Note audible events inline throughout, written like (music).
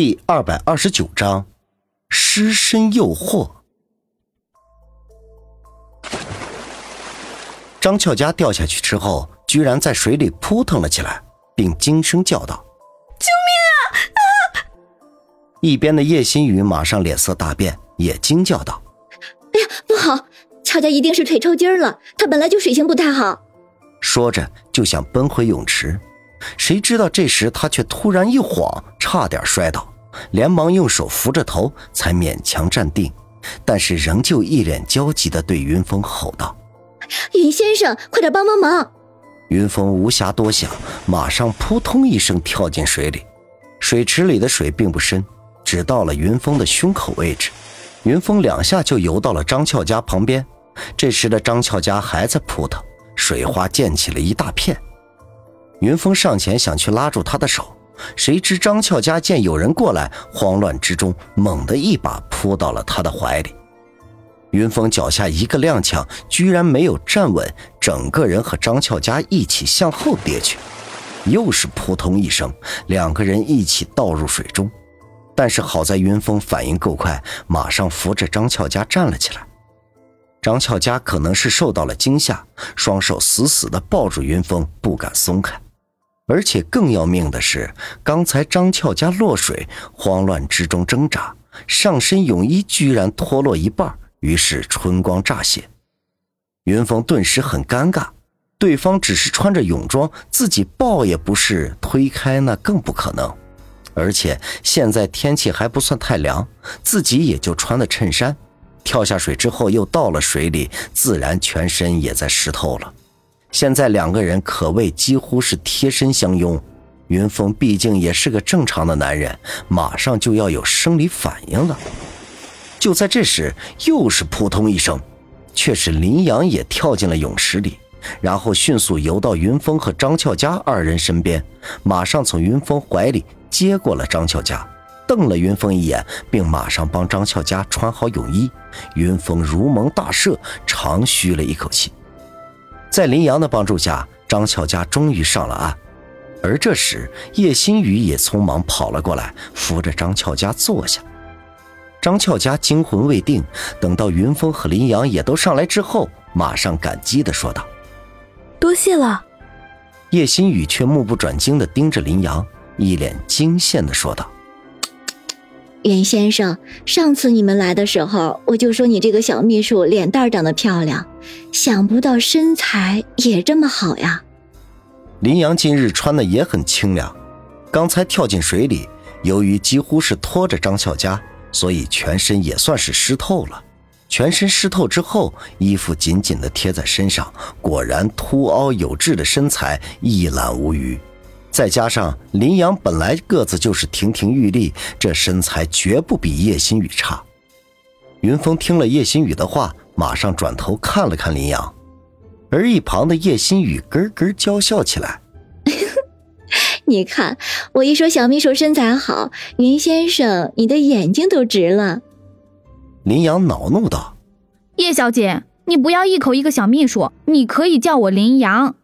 第二百二十九章，失身诱惑。张俏佳掉下去之后，居然在水里扑腾了起来，并惊声叫道：“救命啊！”啊！一边的叶心雨马上脸色大变，也惊叫道：“哎呀，不好！俏佳一定是腿抽筋了，她本来就水性不太好。”说着就想奔回泳池。谁知道这时他却突然一晃，差点摔倒，连忙用手扶着头，才勉强站定，但是仍旧一脸焦急地对云峰吼道：“云先生，快点帮帮忙！”云峰无暇多想，马上扑通一声跳进水里。水池里的水并不深，只到了云峰的胸口位置。云峰两下就游到了张俏家旁边。这时的张俏家还在扑腾，水花溅起了一大片。云峰上前想去拉住他的手，谁知张俏佳见有人过来，慌乱之中猛地一把扑到了他的怀里。云峰脚下一个踉跄，居然没有站稳，整个人和张俏佳一起向后跌去，又是扑通一声，两个人一起倒入水中。但是好在云峰反应够快，马上扶着张俏佳站了起来。张俏佳可能是受到了惊吓，双手死死地抱住云峰，不敢松开。而且更要命的是，刚才张俏家落水，慌乱之中挣扎，上身泳衣居然脱落一半，于是春光乍泄。云峰顿时很尴尬，对方只是穿着泳装，自己抱也不是，推开那更不可能。而且现在天气还不算太凉，自己也就穿的衬衫，跳下水之后又到了水里，自然全身也在湿透了。现在两个人可谓几乎是贴身相拥，云峰毕竟也是个正常的男人，马上就要有生理反应了。就在这时，又是扑通一声，却是林阳也跳进了泳池里，然后迅速游到云峰和张俏佳二人身边，马上从云峰怀里接过了张俏佳，瞪了云峰一眼，并马上帮张俏佳穿好泳衣。云峰如蒙大赦，长吁了一口气。在林阳的帮助下，张俏佳终于上了岸。而这时，叶新宇也匆忙跑了过来，扶着张俏佳坐下。张俏佳惊魂未定，等到云峰和林阳也都上来之后，马上感激地说道：“多谢了。”叶新宇却目不转睛地盯着林阳，一脸惊羡地说道：“袁先生，上次你们来的时候，我就说你这个小秘书脸蛋长得漂亮。”想不到身材也这么好呀！林阳今日穿的也很清凉，刚才跳进水里，由于几乎是拖着张笑佳，所以全身也算是湿透了。全身湿透之后，衣服紧紧的贴在身上，果然凸凹有致的身材一览无余。再加上林阳本来个子就是亭亭玉立，这身材绝不比叶心雨差。云峰听了叶心雨的话。马上转头看了看林阳，而一旁的叶心雨咯咯娇笑起来。(laughs) 你看，我一说小秘书身材好，云先生你的眼睛都直了。林阳恼怒道：“叶小姐，你不要一口一个小秘书，你可以叫我林阳。”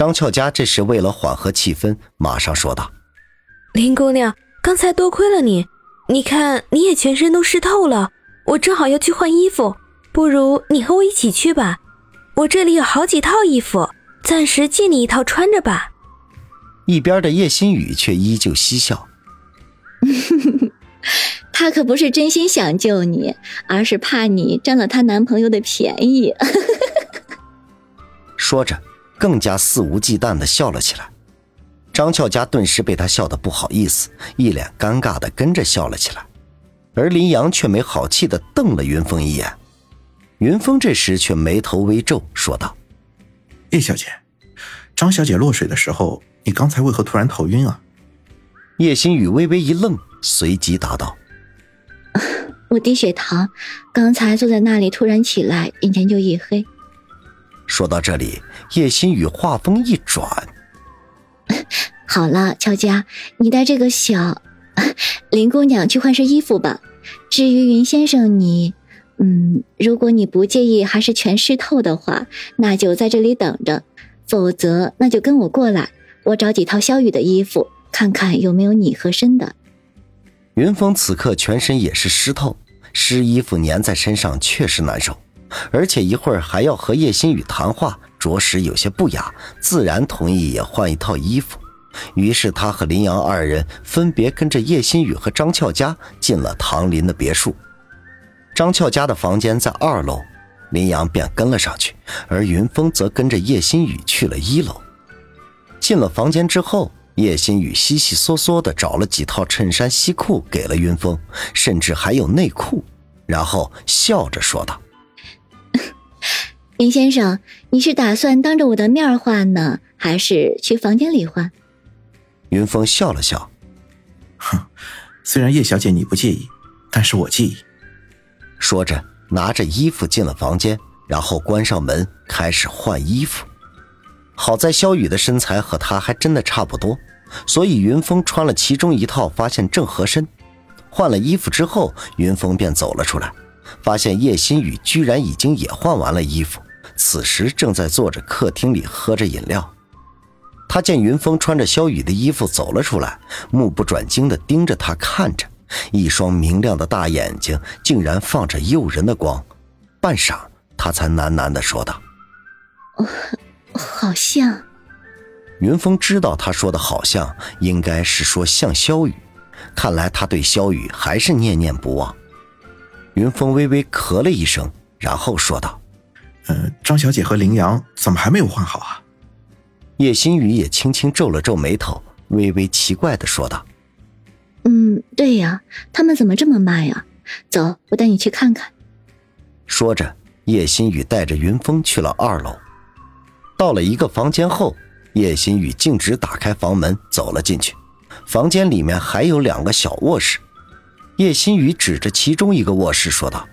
张俏佳这时为了缓和气氛，马上说道：“林姑娘，刚才多亏了你，你看你也全身都湿透了，我正好要去换衣服。”不如你和我一起去吧，我这里有好几套衣服，暂时借你一套穿着吧。一边的叶心雨却依旧嬉笑，(laughs) 她可不是真心想救你，而是怕你占了她男朋友的便宜。(laughs) 说着，更加肆无忌惮的笑了起来。张俏佳顿时被他笑得不好意思，一脸尴尬的跟着笑了起来，而林阳却没好气的瞪了云峰一眼。云峰这时却眉头微皱，说道：“叶小姐，张小姐落水的时候，你刚才为何突然头晕啊？”叶心雨微微一愣，随即答道：“ (laughs) 我低血糖，刚才坐在那里，突然起来，眼前就一黑。”说到这里，叶心雨话锋一转：“ (laughs) 好了，乔家，你带这个小 (laughs) 林姑娘去换身衣服吧。至于云先生，你……”嗯，如果你不介意，还是全湿透的话，那就在这里等着；否则，那就跟我过来，我找几套萧雨的衣服，看看有没有你合身的。云峰此刻全身也是湿透，湿衣服粘在身上确实难受，而且一会儿还要和叶心雨谈话，着实有些不雅，自然同意也换一套衣服。于是他和林阳二人分别跟着叶心雨和张俏佳进了唐林的别墅。张俏佳的房间在二楼，林阳便跟了上去，而云峰则跟着叶心雨去了一楼。进了房间之后。叶心雨稀稀嗦嗦的找了几套衬衫、西裤给了云峰，甚至还有内裤，然后笑着说道：“林先生，你是打算当着我的面换呢，还是去房间里换？”云峰笑了笑：“哼，虽然叶小姐你不介意，但是我介意。”说着，拿着衣服进了房间，然后关上门，开始换衣服。好在肖雨的身材和他还真的差不多。所以云峰穿了其中一套，发现正合身。换了衣服之后，云峰便走了出来，发现叶心雨居然已经也换完了衣服，此时正在坐着客厅里喝着饮料。他见云峰穿着萧雨的衣服走了出来，目不转睛地盯着他看着，一双明亮的大眼睛竟然放着诱人的光。半晌，他才喃喃地说道：“好像。”云峰知道他说的好像应该是说像萧雨，看来他对萧雨还是念念不忘。云峰微微咳了一声，然后说道：“呃，张小姐和林阳怎么还没有换好啊？”叶心雨也轻轻皱了皱眉头，微微奇怪的说道：“嗯，对呀，他们怎么这么慢呀？走，我带你去看看。”说着，叶心雨带着云峰去了二楼，到了一个房间后。叶心雨径直打开房门走了进去，房间里面还有两个小卧室。叶心雨指着其中一个卧室说道：“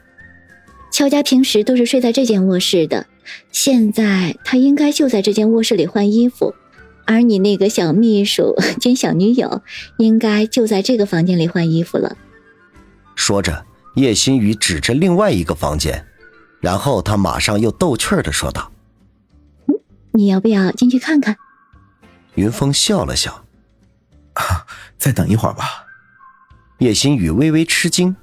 乔家平时都是睡在这间卧室的，现在他应该就在这间卧室里换衣服，而你那个小秘书兼小女友应该就在这个房间里换衣服了。”说着，叶心雨指着另外一个房间，然后他马上又逗趣的说道：“嗯，你要不要进去看看？”云峰笑了笑，啊，(laughs) 再等一会儿吧。叶心雨微微吃惊：“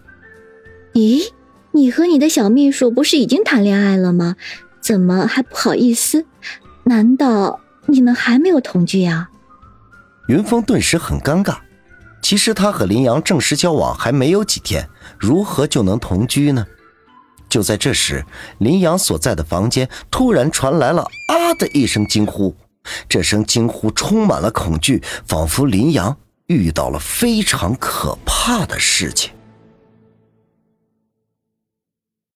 咦，你和你的小秘书不是已经谈恋爱了吗？怎么还不好意思？难道你们还没有同居呀？”云峰顿时很尴尬。其实他和林阳正式交往还没有几天，如何就能同居呢？就在这时，林阳所在的房间突然传来了“啊”的一声惊呼。这声惊呼充满了恐惧，仿佛林阳遇到了非常可怕的事情。